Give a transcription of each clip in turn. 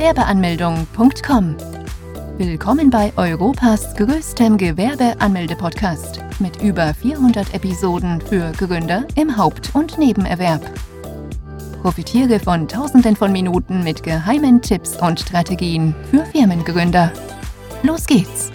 Gewerbeanmeldung.com. Willkommen bei Europas größtem Gewerbeanmelde-Podcast mit über 400 Episoden für Gründer im Haupt- und Nebenerwerb. Profitiere von Tausenden von Minuten mit geheimen Tipps und Strategien für Firmengründer. Los geht's!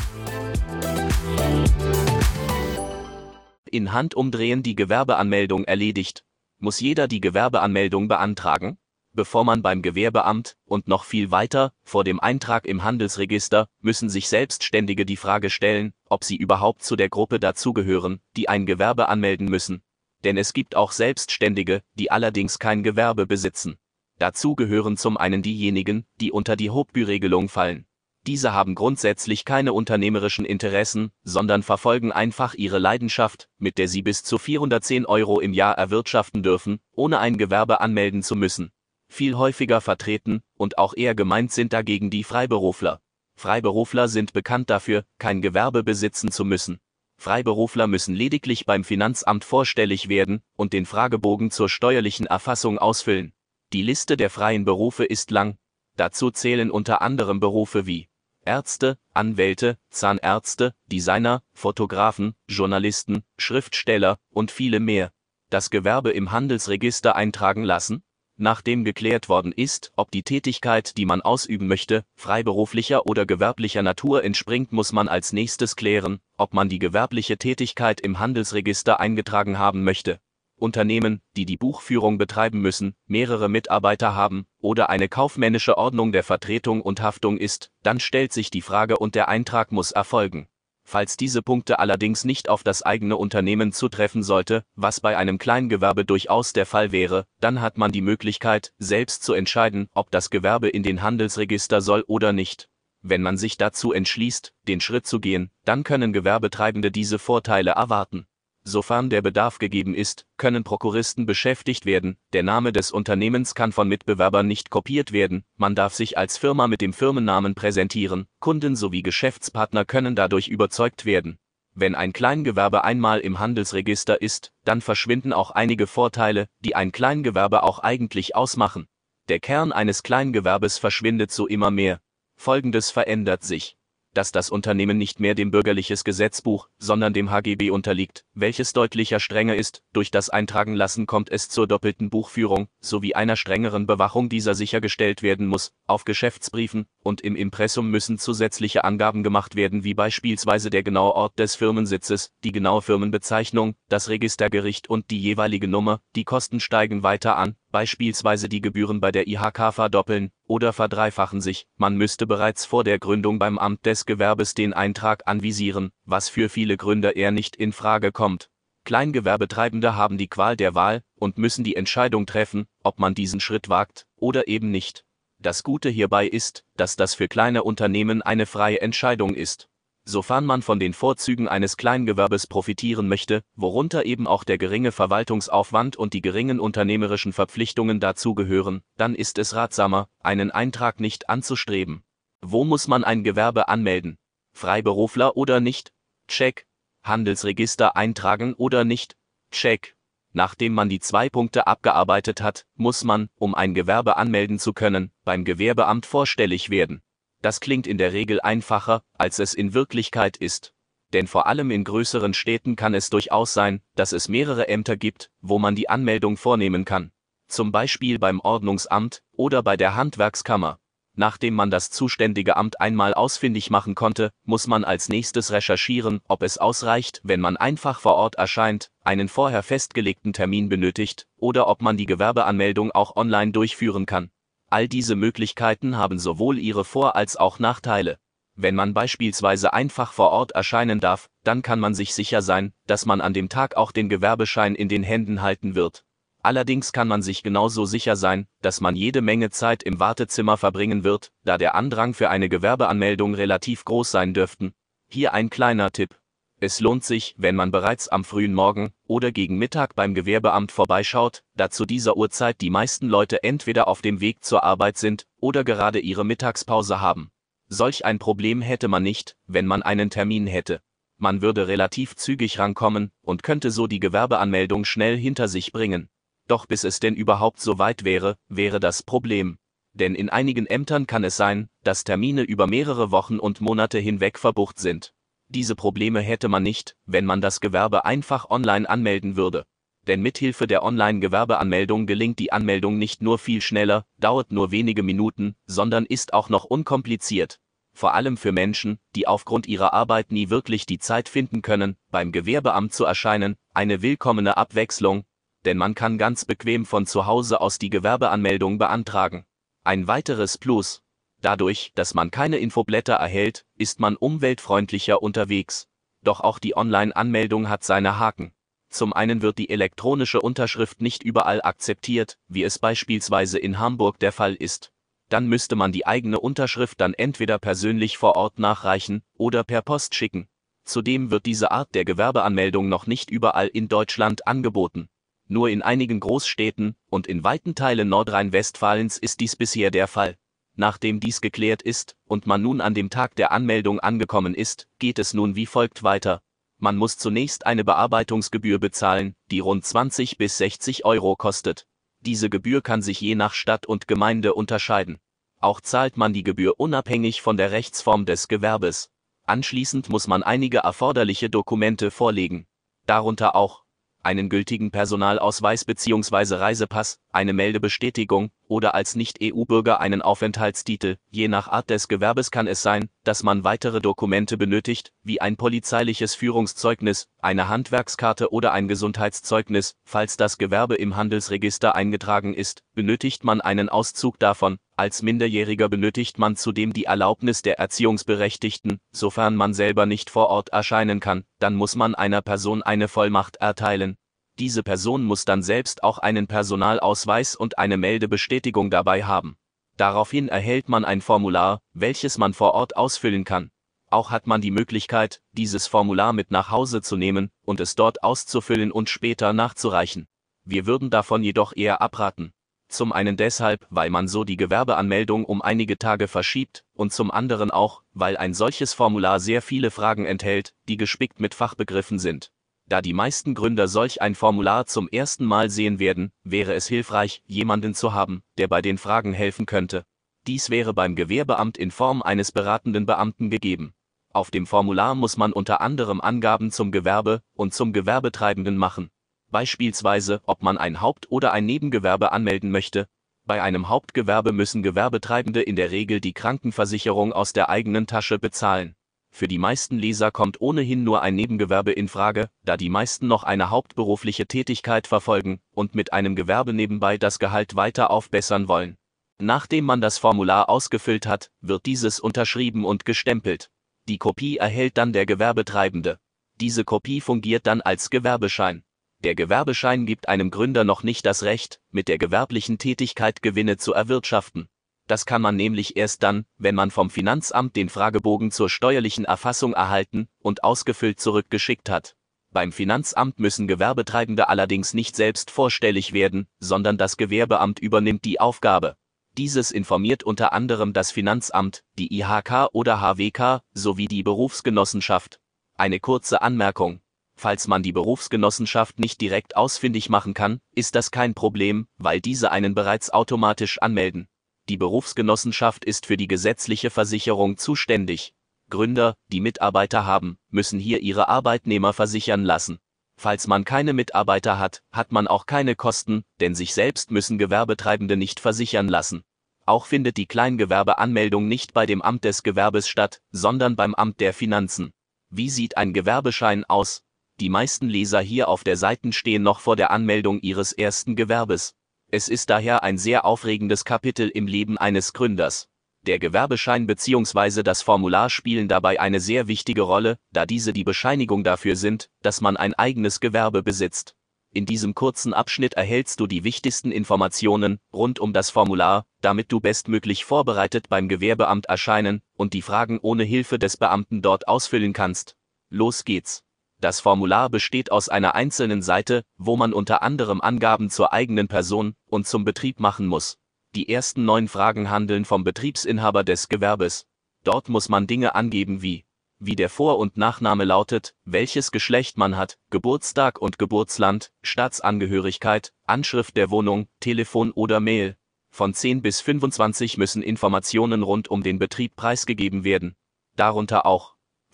In Handumdrehen die Gewerbeanmeldung erledigt. Muss jeder die Gewerbeanmeldung beantragen? Bevor man beim Gewerbeamt und noch viel weiter vor dem Eintrag im Handelsregister müssen sich Selbstständige die Frage stellen, ob sie überhaupt zu der Gruppe dazugehören, die ein Gewerbe anmelden müssen denn es gibt auch Selbstständige, die allerdings kein Gewerbe besitzen. Dazu gehören zum einen diejenigen, die unter die Hauptbüregelung fallen. Diese haben grundsätzlich keine unternehmerischen Interessen, sondern verfolgen einfach ihre Leidenschaft, mit der sie bis zu 410 Euro im Jahr erwirtschaften dürfen, ohne ein Gewerbe anmelden zu müssen. Viel häufiger vertreten und auch eher gemeint sind dagegen die Freiberufler. Freiberufler sind bekannt dafür, kein Gewerbe besitzen zu müssen. Freiberufler müssen lediglich beim Finanzamt vorstellig werden und den Fragebogen zur steuerlichen Erfassung ausfüllen. Die Liste der freien Berufe ist lang. Dazu zählen unter anderem Berufe wie Ärzte, Anwälte, Zahnärzte, Designer, Fotografen, Journalisten, Schriftsteller und viele mehr. Das Gewerbe im Handelsregister eintragen lassen? Nachdem geklärt worden ist, ob die Tätigkeit, die man ausüben möchte, freiberuflicher oder gewerblicher Natur entspringt, muss man als nächstes klären, ob man die gewerbliche Tätigkeit im Handelsregister eingetragen haben möchte. Unternehmen, die die Buchführung betreiben müssen, mehrere Mitarbeiter haben oder eine kaufmännische Ordnung der Vertretung und Haftung ist, dann stellt sich die Frage und der Eintrag muss erfolgen. Falls diese Punkte allerdings nicht auf das eigene Unternehmen zutreffen sollte, was bei einem Kleingewerbe durchaus der Fall wäre, dann hat man die Möglichkeit, selbst zu entscheiden, ob das Gewerbe in den Handelsregister soll oder nicht. Wenn man sich dazu entschließt, den Schritt zu gehen, dann können Gewerbetreibende diese Vorteile erwarten. Sofern der Bedarf gegeben ist, können Prokuristen beschäftigt werden, der Name des Unternehmens kann von Mitbewerbern nicht kopiert werden, man darf sich als Firma mit dem Firmennamen präsentieren, Kunden sowie Geschäftspartner können dadurch überzeugt werden. Wenn ein Kleingewerbe einmal im Handelsregister ist, dann verschwinden auch einige Vorteile, die ein Kleingewerbe auch eigentlich ausmachen. Der Kern eines Kleingewerbes verschwindet so immer mehr. Folgendes verändert sich dass das Unternehmen nicht mehr dem bürgerliches Gesetzbuch, sondern dem HGB unterliegt, welches deutlicher strenger ist, durch das Eintragen lassen kommt es zur doppelten Buchführung, sowie einer strengeren Bewachung dieser sichergestellt werden muss, auf Geschäftsbriefen und im Impressum müssen zusätzliche Angaben gemacht werden wie beispielsweise der genaue Ort des Firmensitzes, die genaue Firmenbezeichnung, das Registergericht und die jeweilige Nummer, die Kosten steigen weiter an, beispielsweise die Gebühren bei der IHK verdoppeln oder verdreifachen sich, man müsste bereits vor der Gründung beim Amt des Gewerbes den Eintrag anvisieren, was für viele Gründer eher nicht in Frage kommt. Kleingewerbetreibende haben die Qual der Wahl und müssen die Entscheidung treffen, ob man diesen Schritt wagt oder eben nicht. Das Gute hierbei ist, dass das für kleine Unternehmen eine freie Entscheidung ist sofern man von den Vorzügen eines Kleingewerbes profitieren möchte, worunter eben auch der geringe Verwaltungsaufwand und die geringen unternehmerischen Verpflichtungen dazugehören, dann ist es ratsamer, einen Eintrag nicht anzustreben. Wo muss man ein Gewerbe anmelden? Freiberufler oder nicht? Check. Handelsregister eintragen oder nicht? Check. Nachdem man die zwei Punkte abgearbeitet hat, muss man, um ein Gewerbe anmelden zu können, beim Gewerbeamt vorstellig werden. Das klingt in der Regel einfacher, als es in Wirklichkeit ist. Denn vor allem in größeren Städten kann es durchaus sein, dass es mehrere Ämter gibt, wo man die Anmeldung vornehmen kann. Zum Beispiel beim Ordnungsamt oder bei der Handwerkskammer. Nachdem man das zuständige Amt einmal ausfindig machen konnte, muss man als nächstes recherchieren, ob es ausreicht, wenn man einfach vor Ort erscheint, einen vorher festgelegten Termin benötigt, oder ob man die Gewerbeanmeldung auch online durchführen kann. All diese Möglichkeiten haben sowohl ihre Vor- als auch Nachteile. Wenn man beispielsweise einfach vor Ort erscheinen darf, dann kann man sich sicher sein, dass man an dem Tag auch den Gewerbeschein in den Händen halten wird. Allerdings kann man sich genauso sicher sein, dass man jede Menge Zeit im Wartezimmer verbringen wird, da der Andrang für eine Gewerbeanmeldung relativ groß sein dürften. Hier ein kleiner Tipp. Es lohnt sich, wenn man bereits am frühen Morgen oder gegen Mittag beim Gewerbeamt vorbeischaut, da zu dieser Uhrzeit die meisten Leute entweder auf dem Weg zur Arbeit sind oder gerade ihre Mittagspause haben. Solch ein Problem hätte man nicht, wenn man einen Termin hätte. Man würde relativ zügig rankommen und könnte so die Gewerbeanmeldung schnell hinter sich bringen. Doch bis es denn überhaupt so weit wäre, wäre das Problem. Denn in einigen Ämtern kann es sein, dass Termine über mehrere Wochen und Monate hinweg verbucht sind. Diese Probleme hätte man nicht, wenn man das Gewerbe einfach online anmelden würde. Denn mithilfe der Online-Gewerbeanmeldung gelingt die Anmeldung nicht nur viel schneller, dauert nur wenige Minuten, sondern ist auch noch unkompliziert. Vor allem für Menschen, die aufgrund ihrer Arbeit nie wirklich die Zeit finden können, beim Gewerbeamt zu erscheinen, eine willkommene Abwechslung, denn man kann ganz bequem von zu Hause aus die Gewerbeanmeldung beantragen. Ein weiteres Plus. Dadurch, dass man keine Infoblätter erhält, ist man umweltfreundlicher unterwegs. Doch auch die Online-Anmeldung hat seine Haken. Zum einen wird die elektronische Unterschrift nicht überall akzeptiert, wie es beispielsweise in Hamburg der Fall ist. Dann müsste man die eigene Unterschrift dann entweder persönlich vor Ort nachreichen oder per Post schicken. Zudem wird diese Art der Gewerbeanmeldung noch nicht überall in Deutschland angeboten. Nur in einigen Großstädten und in weiten Teilen Nordrhein-Westfalens ist dies bisher der Fall. Nachdem dies geklärt ist und man nun an dem Tag der Anmeldung angekommen ist, geht es nun wie folgt weiter. Man muss zunächst eine Bearbeitungsgebühr bezahlen, die rund 20 bis 60 Euro kostet. Diese Gebühr kann sich je nach Stadt und Gemeinde unterscheiden. Auch zahlt man die Gebühr unabhängig von der Rechtsform des Gewerbes. Anschließend muss man einige erforderliche Dokumente vorlegen. Darunter auch einen gültigen Personalausweis bzw. Reisepass, eine Meldebestätigung oder als Nicht-EU-Bürger einen Aufenthaltstitel. Je nach Art des Gewerbes kann es sein, dass man weitere Dokumente benötigt, wie ein polizeiliches Führungszeugnis, eine Handwerkskarte oder ein Gesundheitszeugnis. Falls das Gewerbe im Handelsregister eingetragen ist, benötigt man einen Auszug davon. Als Minderjähriger benötigt man zudem die Erlaubnis der Erziehungsberechtigten, sofern man selber nicht vor Ort erscheinen kann, dann muss man einer Person eine Vollmacht erteilen. Diese Person muss dann selbst auch einen Personalausweis und eine Meldebestätigung dabei haben. Daraufhin erhält man ein Formular, welches man vor Ort ausfüllen kann. Auch hat man die Möglichkeit, dieses Formular mit nach Hause zu nehmen und es dort auszufüllen und später nachzureichen. Wir würden davon jedoch eher abraten. Zum einen deshalb, weil man so die Gewerbeanmeldung um einige Tage verschiebt, und zum anderen auch, weil ein solches Formular sehr viele Fragen enthält, die gespickt mit Fachbegriffen sind. Da die meisten Gründer solch ein Formular zum ersten Mal sehen werden, wäre es hilfreich, jemanden zu haben, der bei den Fragen helfen könnte. Dies wäre beim Gewerbeamt in Form eines beratenden Beamten gegeben. Auf dem Formular muss man unter anderem Angaben zum Gewerbe und zum Gewerbetreibenden machen. Beispielsweise, ob man ein Haupt- oder ein Nebengewerbe anmelden möchte. Bei einem Hauptgewerbe müssen Gewerbetreibende in der Regel die Krankenversicherung aus der eigenen Tasche bezahlen. Für die meisten Leser kommt ohnehin nur ein Nebengewerbe in Frage, da die meisten noch eine hauptberufliche Tätigkeit verfolgen und mit einem Gewerbe nebenbei das Gehalt weiter aufbessern wollen. Nachdem man das Formular ausgefüllt hat, wird dieses unterschrieben und gestempelt. Die Kopie erhält dann der Gewerbetreibende. Diese Kopie fungiert dann als Gewerbeschein. Der Gewerbeschein gibt einem Gründer noch nicht das Recht, mit der gewerblichen Tätigkeit Gewinne zu erwirtschaften. Das kann man nämlich erst dann, wenn man vom Finanzamt den Fragebogen zur steuerlichen Erfassung erhalten und ausgefüllt zurückgeschickt hat. Beim Finanzamt müssen Gewerbetreibende allerdings nicht selbst vorstellig werden, sondern das Gewerbeamt übernimmt die Aufgabe. Dieses informiert unter anderem das Finanzamt, die IHK oder HWK sowie die Berufsgenossenschaft. Eine kurze Anmerkung. Falls man die Berufsgenossenschaft nicht direkt ausfindig machen kann, ist das kein Problem, weil diese einen bereits automatisch anmelden. Die Berufsgenossenschaft ist für die gesetzliche Versicherung zuständig. Gründer, die Mitarbeiter haben, müssen hier ihre Arbeitnehmer versichern lassen. Falls man keine Mitarbeiter hat, hat man auch keine Kosten, denn sich selbst müssen Gewerbetreibende nicht versichern lassen. Auch findet die Kleingewerbeanmeldung nicht bei dem Amt des Gewerbes statt, sondern beim Amt der Finanzen. Wie sieht ein Gewerbeschein aus? Die meisten Leser hier auf der Seite stehen noch vor der Anmeldung ihres ersten Gewerbes. Es ist daher ein sehr aufregendes Kapitel im Leben eines Gründers. Der Gewerbeschein bzw. das Formular spielen dabei eine sehr wichtige Rolle, da diese die Bescheinigung dafür sind, dass man ein eigenes Gewerbe besitzt. In diesem kurzen Abschnitt erhältst du die wichtigsten Informationen rund um das Formular, damit du bestmöglich vorbereitet beim Gewerbeamt erscheinen und die Fragen ohne Hilfe des Beamten dort ausfüllen kannst. Los geht's. Das Formular besteht aus einer einzelnen Seite, wo man unter anderem Angaben zur eigenen Person und zum Betrieb machen muss. Die ersten neun Fragen handeln vom Betriebsinhaber des Gewerbes. Dort muss man Dinge angeben wie wie der Vor- und Nachname lautet, welches Geschlecht man hat, Geburtstag und Geburtsland, Staatsangehörigkeit, Anschrift der Wohnung, Telefon oder Mail, Von 10 bis 25 müssen Informationen rund um den Betrieb preisgegeben werden, darunter auch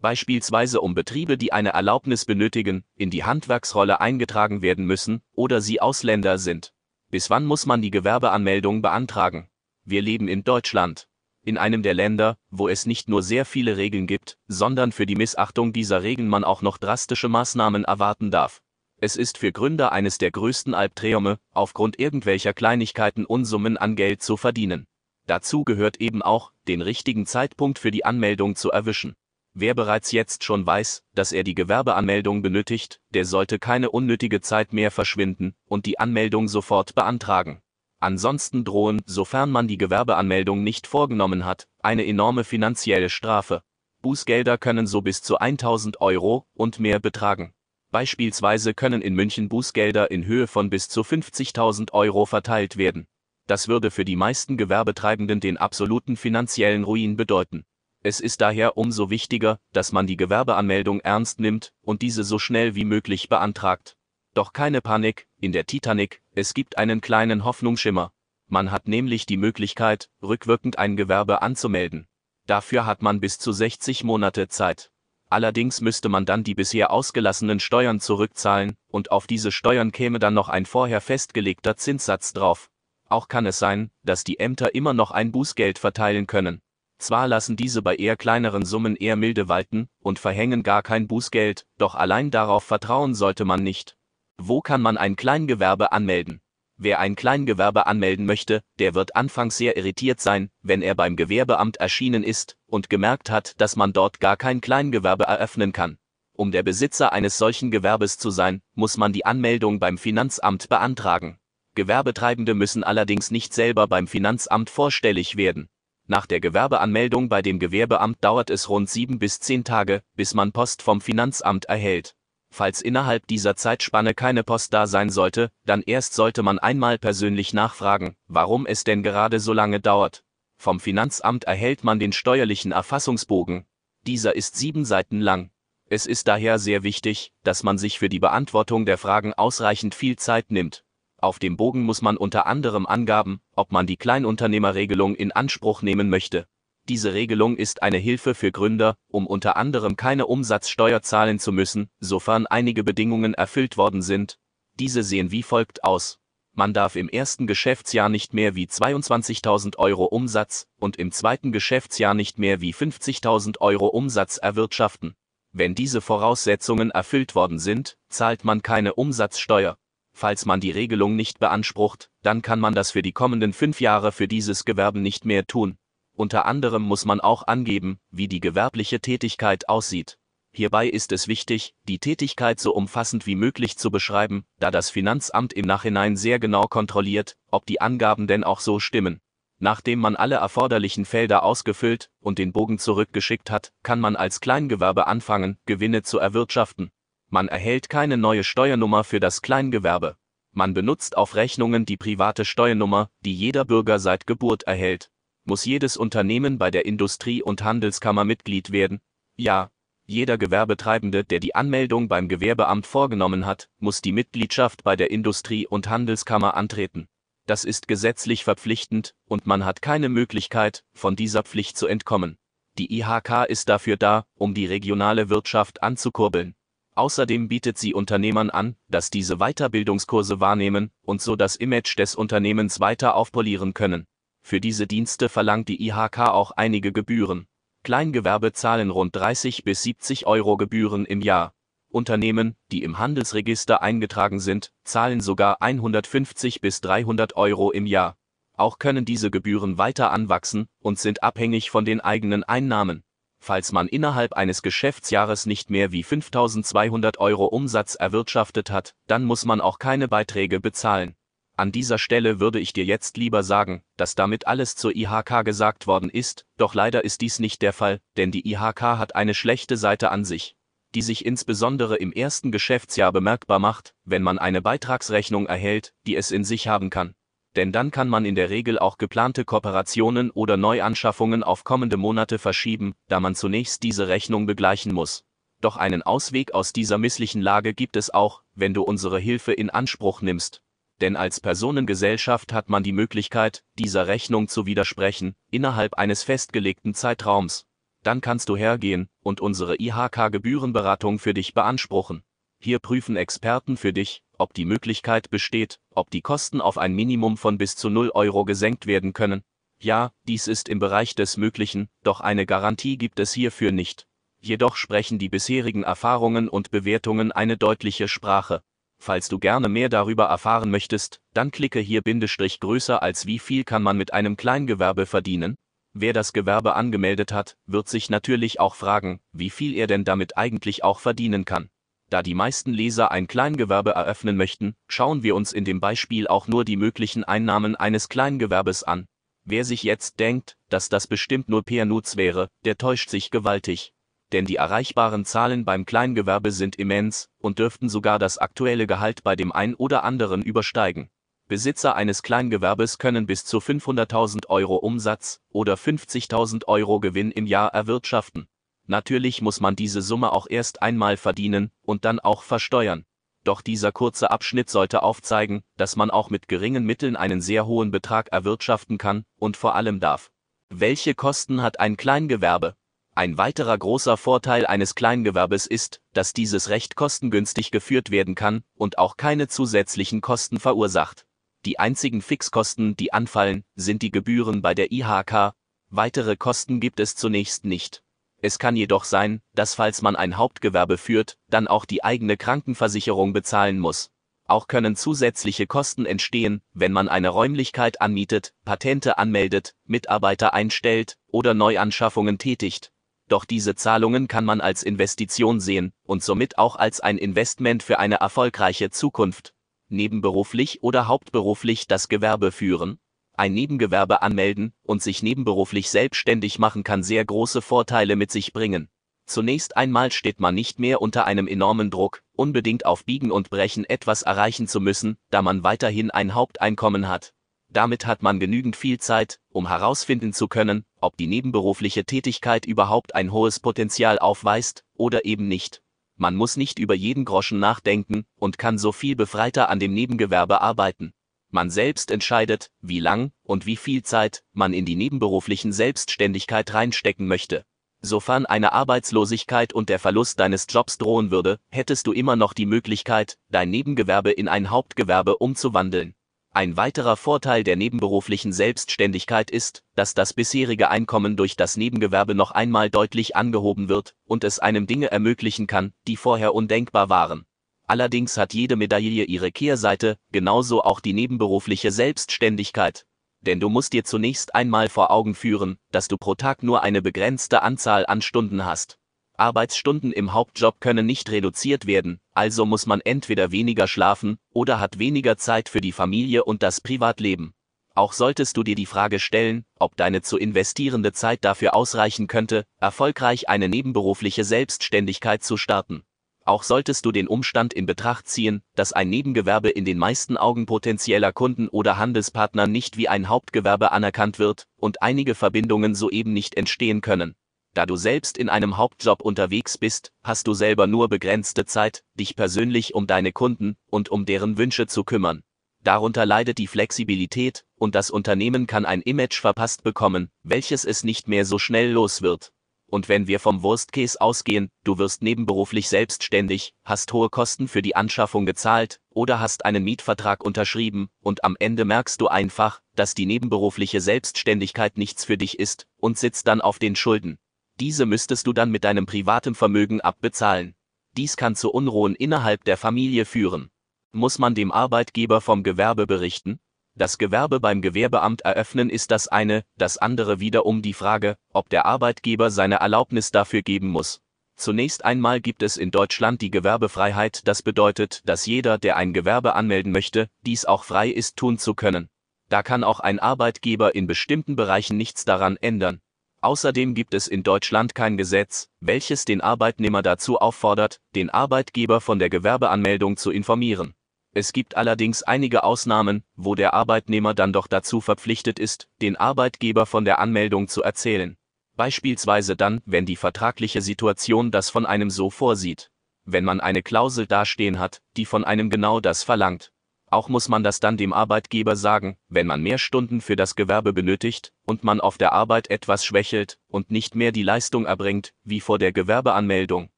beispielsweise um Betriebe, die eine Erlaubnis benötigen, in die Handwerksrolle eingetragen werden müssen oder sie Ausländer sind. Bis wann muss man die Gewerbeanmeldung beantragen? Wir leben in Deutschland. In einem der Länder, wo es nicht nur sehr viele Regeln gibt, sondern für die Missachtung dieser Regeln man auch noch drastische Maßnahmen erwarten darf. Es ist für Gründer eines der größten Albträume, aufgrund irgendwelcher Kleinigkeiten Unsummen an Geld zu verdienen. Dazu gehört eben auch, den richtigen Zeitpunkt für die Anmeldung zu erwischen. Wer bereits jetzt schon weiß, dass er die Gewerbeanmeldung benötigt, der sollte keine unnötige Zeit mehr verschwinden und die Anmeldung sofort beantragen. Ansonsten drohen, sofern man die Gewerbeanmeldung nicht vorgenommen hat, eine enorme finanzielle Strafe. Bußgelder können so bis zu 1000 Euro und mehr betragen. Beispielsweise können in München Bußgelder in Höhe von bis zu 50.000 Euro verteilt werden. Das würde für die meisten Gewerbetreibenden den absoluten finanziellen Ruin bedeuten. Es ist daher umso wichtiger, dass man die Gewerbeanmeldung ernst nimmt und diese so schnell wie möglich beantragt. Doch keine Panik, in der Titanic, es gibt einen kleinen Hoffnungsschimmer. Man hat nämlich die Möglichkeit, rückwirkend ein Gewerbe anzumelden. Dafür hat man bis zu 60 Monate Zeit. Allerdings müsste man dann die bisher ausgelassenen Steuern zurückzahlen, und auf diese Steuern käme dann noch ein vorher festgelegter Zinssatz drauf. Auch kann es sein, dass die Ämter immer noch ein Bußgeld verteilen können. Zwar lassen diese bei eher kleineren Summen eher milde walten und verhängen gar kein Bußgeld, doch allein darauf vertrauen sollte man nicht. Wo kann man ein Kleingewerbe anmelden? Wer ein Kleingewerbe anmelden möchte, der wird anfangs sehr irritiert sein, wenn er beim Gewerbeamt erschienen ist und gemerkt hat, dass man dort gar kein Kleingewerbe eröffnen kann. Um der Besitzer eines solchen Gewerbes zu sein, muss man die Anmeldung beim Finanzamt beantragen. Gewerbetreibende müssen allerdings nicht selber beim Finanzamt vorstellig werden. Nach der Gewerbeanmeldung bei dem Gewerbeamt dauert es rund sieben bis zehn Tage, bis man Post vom Finanzamt erhält. Falls innerhalb dieser Zeitspanne keine Post da sein sollte, dann erst sollte man einmal persönlich nachfragen, warum es denn gerade so lange dauert. Vom Finanzamt erhält man den steuerlichen Erfassungsbogen. Dieser ist sieben Seiten lang. Es ist daher sehr wichtig, dass man sich für die Beantwortung der Fragen ausreichend viel Zeit nimmt. Auf dem Bogen muss man unter anderem angaben, ob man die Kleinunternehmerregelung in Anspruch nehmen möchte. Diese Regelung ist eine Hilfe für Gründer, um unter anderem keine Umsatzsteuer zahlen zu müssen, sofern einige Bedingungen erfüllt worden sind. Diese sehen wie folgt aus. Man darf im ersten Geschäftsjahr nicht mehr wie 22.000 Euro Umsatz und im zweiten Geschäftsjahr nicht mehr wie 50.000 Euro Umsatz erwirtschaften. Wenn diese Voraussetzungen erfüllt worden sind, zahlt man keine Umsatzsteuer. Falls man die Regelung nicht beansprucht, dann kann man das für die kommenden fünf Jahre für dieses Gewerbe nicht mehr tun. Unter anderem muss man auch angeben, wie die gewerbliche Tätigkeit aussieht. Hierbei ist es wichtig, die Tätigkeit so umfassend wie möglich zu beschreiben, da das Finanzamt im Nachhinein sehr genau kontrolliert, ob die Angaben denn auch so stimmen. Nachdem man alle erforderlichen Felder ausgefüllt und den Bogen zurückgeschickt hat, kann man als Kleingewerbe anfangen, Gewinne zu erwirtschaften. Man erhält keine neue Steuernummer für das Kleingewerbe. Man benutzt auf Rechnungen die private Steuernummer, die jeder Bürger seit Geburt erhält. Muss jedes Unternehmen bei der Industrie- und Handelskammer Mitglied werden? Ja. Jeder Gewerbetreibende, der die Anmeldung beim Gewerbeamt vorgenommen hat, muss die Mitgliedschaft bei der Industrie- und Handelskammer antreten. Das ist gesetzlich verpflichtend, und man hat keine Möglichkeit, von dieser Pflicht zu entkommen. Die IHK ist dafür da, um die regionale Wirtschaft anzukurbeln. Außerdem bietet sie Unternehmern an, dass diese Weiterbildungskurse wahrnehmen und so das Image des Unternehmens weiter aufpolieren können. Für diese Dienste verlangt die IHK auch einige Gebühren. Kleingewerbe zahlen rund 30 bis 70 Euro Gebühren im Jahr. Unternehmen, die im Handelsregister eingetragen sind, zahlen sogar 150 bis 300 Euro im Jahr. Auch können diese Gebühren weiter anwachsen und sind abhängig von den eigenen Einnahmen. Falls man innerhalb eines Geschäftsjahres nicht mehr wie 5200 Euro Umsatz erwirtschaftet hat, dann muss man auch keine Beiträge bezahlen. An dieser Stelle würde ich dir jetzt lieber sagen, dass damit alles zur IHK gesagt worden ist, doch leider ist dies nicht der Fall, denn die IHK hat eine schlechte Seite an sich, die sich insbesondere im ersten Geschäftsjahr bemerkbar macht, wenn man eine Beitragsrechnung erhält, die es in sich haben kann. Denn dann kann man in der Regel auch geplante Kooperationen oder Neuanschaffungen auf kommende Monate verschieben, da man zunächst diese Rechnung begleichen muss. Doch einen Ausweg aus dieser misslichen Lage gibt es auch, wenn du unsere Hilfe in Anspruch nimmst, denn als Personengesellschaft hat man die Möglichkeit, dieser Rechnung zu widersprechen, innerhalb eines festgelegten Zeitraums. Dann kannst du hergehen und unsere IHK-Gebührenberatung für dich beanspruchen. Hier prüfen Experten für dich, ob die Möglichkeit besteht, ob die Kosten auf ein Minimum von bis zu 0 Euro gesenkt werden können. Ja, dies ist im Bereich des Möglichen, doch eine Garantie gibt es hierfür nicht. Jedoch sprechen die bisherigen Erfahrungen und Bewertungen eine deutliche Sprache. Falls du gerne mehr darüber erfahren möchtest, dann klicke hier Bindestrich größer als wie viel kann man mit einem Kleingewerbe verdienen? Wer das Gewerbe angemeldet hat, wird sich natürlich auch fragen, wie viel er denn damit eigentlich auch verdienen kann. Da die meisten Leser ein Kleingewerbe eröffnen möchten, schauen wir uns in dem Beispiel auch nur die möglichen Einnahmen eines Kleingewerbes an. Wer sich jetzt denkt, dass das bestimmt nur per Nutz wäre, der täuscht sich gewaltig denn die erreichbaren Zahlen beim Kleingewerbe sind immens und dürften sogar das aktuelle Gehalt bei dem ein oder anderen übersteigen. Besitzer eines Kleingewerbes können bis zu 500.000 Euro Umsatz oder 50.000 Euro Gewinn im Jahr erwirtschaften. Natürlich muss man diese Summe auch erst einmal verdienen und dann auch versteuern. Doch dieser kurze Abschnitt sollte aufzeigen, dass man auch mit geringen Mitteln einen sehr hohen Betrag erwirtschaften kann und vor allem darf. Welche Kosten hat ein Kleingewerbe? Ein weiterer großer Vorteil eines Kleingewerbes ist, dass dieses recht kostengünstig geführt werden kann und auch keine zusätzlichen Kosten verursacht. Die einzigen Fixkosten, die anfallen, sind die Gebühren bei der IHK, weitere Kosten gibt es zunächst nicht. Es kann jedoch sein, dass falls man ein Hauptgewerbe führt, dann auch die eigene Krankenversicherung bezahlen muss. Auch können zusätzliche Kosten entstehen, wenn man eine Räumlichkeit anmietet, Patente anmeldet, Mitarbeiter einstellt oder Neuanschaffungen tätigt. Doch diese Zahlungen kann man als Investition sehen und somit auch als ein Investment für eine erfolgreiche Zukunft. Nebenberuflich oder hauptberuflich das Gewerbe führen, ein Nebengewerbe anmelden und sich nebenberuflich selbstständig machen kann sehr große Vorteile mit sich bringen. Zunächst einmal steht man nicht mehr unter einem enormen Druck, unbedingt auf Biegen und Brechen etwas erreichen zu müssen, da man weiterhin ein Haupteinkommen hat. Damit hat man genügend viel Zeit, um herausfinden zu können, ob die nebenberufliche Tätigkeit überhaupt ein hohes Potenzial aufweist oder eben nicht. Man muss nicht über jeden Groschen nachdenken und kann so viel befreiter an dem Nebengewerbe arbeiten. Man selbst entscheidet, wie lang und wie viel Zeit man in die nebenberuflichen Selbstständigkeit reinstecken möchte. Sofern eine Arbeitslosigkeit und der Verlust deines Jobs drohen würde, hättest du immer noch die Möglichkeit, dein Nebengewerbe in ein Hauptgewerbe umzuwandeln. Ein weiterer Vorteil der nebenberuflichen Selbstständigkeit ist, dass das bisherige Einkommen durch das Nebengewerbe noch einmal deutlich angehoben wird und es einem Dinge ermöglichen kann, die vorher undenkbar waren. Allerdings hat jede Medaille ihre Kehrseite, genauso auch die nebenberufliche Selbstständigkeit. Denn du musst dir zunächst einmal vor Augen führen, dass du pro Tag nur eine begrenzte Anzahl an Stunden hast. Arbeitsstunden im Hauptjob können nicht reduziert werden, also muss man entweder weniger schlafen oder hat weniger Zeit für die Familie und das Privatleben. Auch solltest du dir die Frage stellen, ob deine zu investierende Zeit dafür ausreichen könnte, erfolgreich eine nebenberufliche Selbstständigkeit zu starten. Auch solltest du den Umstand in Betracht ziehen, dass ein Nebengewerbe in den meisten Augen potenzieller Kunden oder Handelspartner nicht wie ein Hauptgewerbe anerkannt wird und einige Verbindungen soeben nicht entstehen können. Da du selbst in einem Hauptjob unterwegs bist, hast du selber nur begrenzte Zeit, dich persönlich um deine Kunden und um deren Wünsche zu kümmern. Darunter leidet die Flexibilität, und das Unternehmen kann ein Image verpasst bekommen, welches es nicht mehr so schnell los wird. Und wenn wir vom Worst Case ausgehen, du wirst nebenberuflich selbstständig, hast hohe Kosten für die Anschaffung gezahlt oder hast einen Mietvertrag unterschrieben und am Ende merkst du einfach, dass die nebenberufliche Selbstständigkeit nichts für dich ist und sitzt dann auf den Schulden. Diese müsstest du dann mit deinem privaten Vermögen abbezahlen. Dies kann zu Unruhen innerhalb der Familie führen. Muss man dem Arbeitgeber vom Gewerbe berichten? Das Gewerbe beim Gewerbeamt eröffnen ist das eine, das andere wiederum die Frage, ob der Arbeitgeber seine Erlaubnis dafür geben muss. Zunächst einmal gibt es in Deutschland die Gewerbefreiheit, das bedeutet, dass jeder, der ein Gewerbe anmelden möchte, dies auch frei ist tun zu können. Da kann auch ein Arbeitgeber in bestimmten Bereichen nichts daran ändern. Außerdem gibt es in Deutschland kein Gesetz, welches den Arbeitnehmer dazu auffordert, den Arbeitgeber von der Gewerbeanmeldung zu informieren. Es gibt allerdings einige Ausnahmen, wo der Arbeitnehmer dann doch dazu verpflichtet ist, den Arbeitgeber von der Anmeldung zu erzählen. Beispielsweise dann, wenn die vertragliche Situation das von einem so vorsieht. Wenn man eine Klausel dastehen hat, die von einem genau das verlangt. Auch muss man das dann dem Arbeitgeber sagen, wenn man mehr Stunden für das Gewerbe benötigt und man auf der Arbeit etwas schwächelt und nicht mehr die Leistung erbringt, wie vor der Gewerbeanmeldung.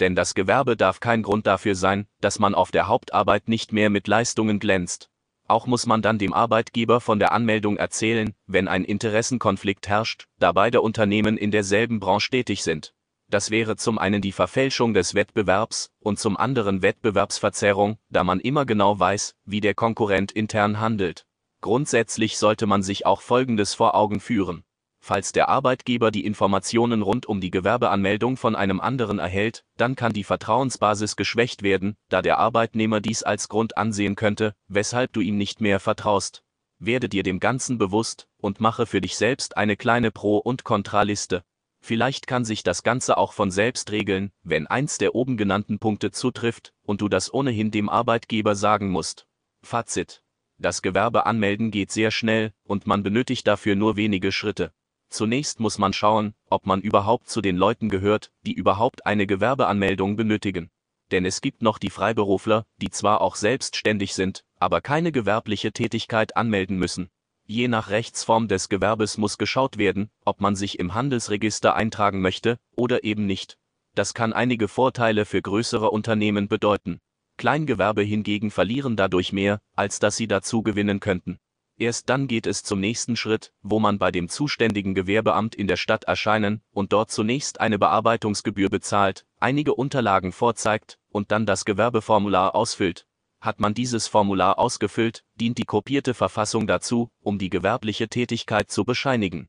Denn das Gewerbe darf kein Grund dafür sein, dass man auf der Hauptarbeit nicht mehr mit Leistungen glänzt. Auch muss man dann dem Arbeitgeber von der Anmeldung erzählen, wenn ein Interessenkonflikt herrscht, da beide Unternehmen in derselben Branche tätig sind. Das wäre zum einen die Verfälschung des Wettbewerbs und zum anderen Wettbewerbsverzerrung, da man immer genau weiß, wie der Konkurrent intern handelt. Grundsätzlich sollte man sich auch Folgendes vor Augen führen. Falls der Arbeitgeber die Informationen rund um die Gewerbeanmeldung von einem anderen erhält, dann kann die Vertrauensbasis geschwächt werden, da der Arbeitnehmer dies als Grund ansehen könnte, weshalb du ihm nicht mehr vertraust. Werde dir dem Ganzen bewusst und mache für dich selbst eine kleine Pro- und Kontraliste. Vielleicht kann sich das Ganze auch von selbst regeln, wenn eins der oben genannten Punkte zutrifft und du das ohnehin dem Arbeitgeber sagen musst. Fazit. Das Gewerbe anmelden geht sehr schnell und man benötigt dafür nur wenige Schritte. Zunächst muss man schauen, ob man überhaupt zu den Leuten gehört, die überhaupt eine Gewerbeanmeldung benötigen. Denn es gibt noch die Freiberufler, die zwar auch selbstständig sind, aber keine gewerbliche Tätigkeit anmelden müssen. Je nach Rechtsform des Gewerbes muss geschaut werden, ob man sich im Handelsregister eintragen möchte oder eben nicht. Das kann einige Vorteile für größere Unternehmen bedeuten. Kleingewerbe hingegen verlieren dadurch mehr, als dass sie dazu gewinnen könnten. Erst dann geht es zum nächsten Schritt, wo man bei dem zuständigen Gewerbeamt in der Stadt erscheinen und dort zunächst eine Bearbeitungsgebühr bezahlt, einige Unterlagen vorzeigt und dann das Gewerbeformular ausfüllt. Hat man dieses Formular ausgefüllt, dient die kopierte Verfassung dazu, um die gewerbliche Tätigkeit zu bescheinigen.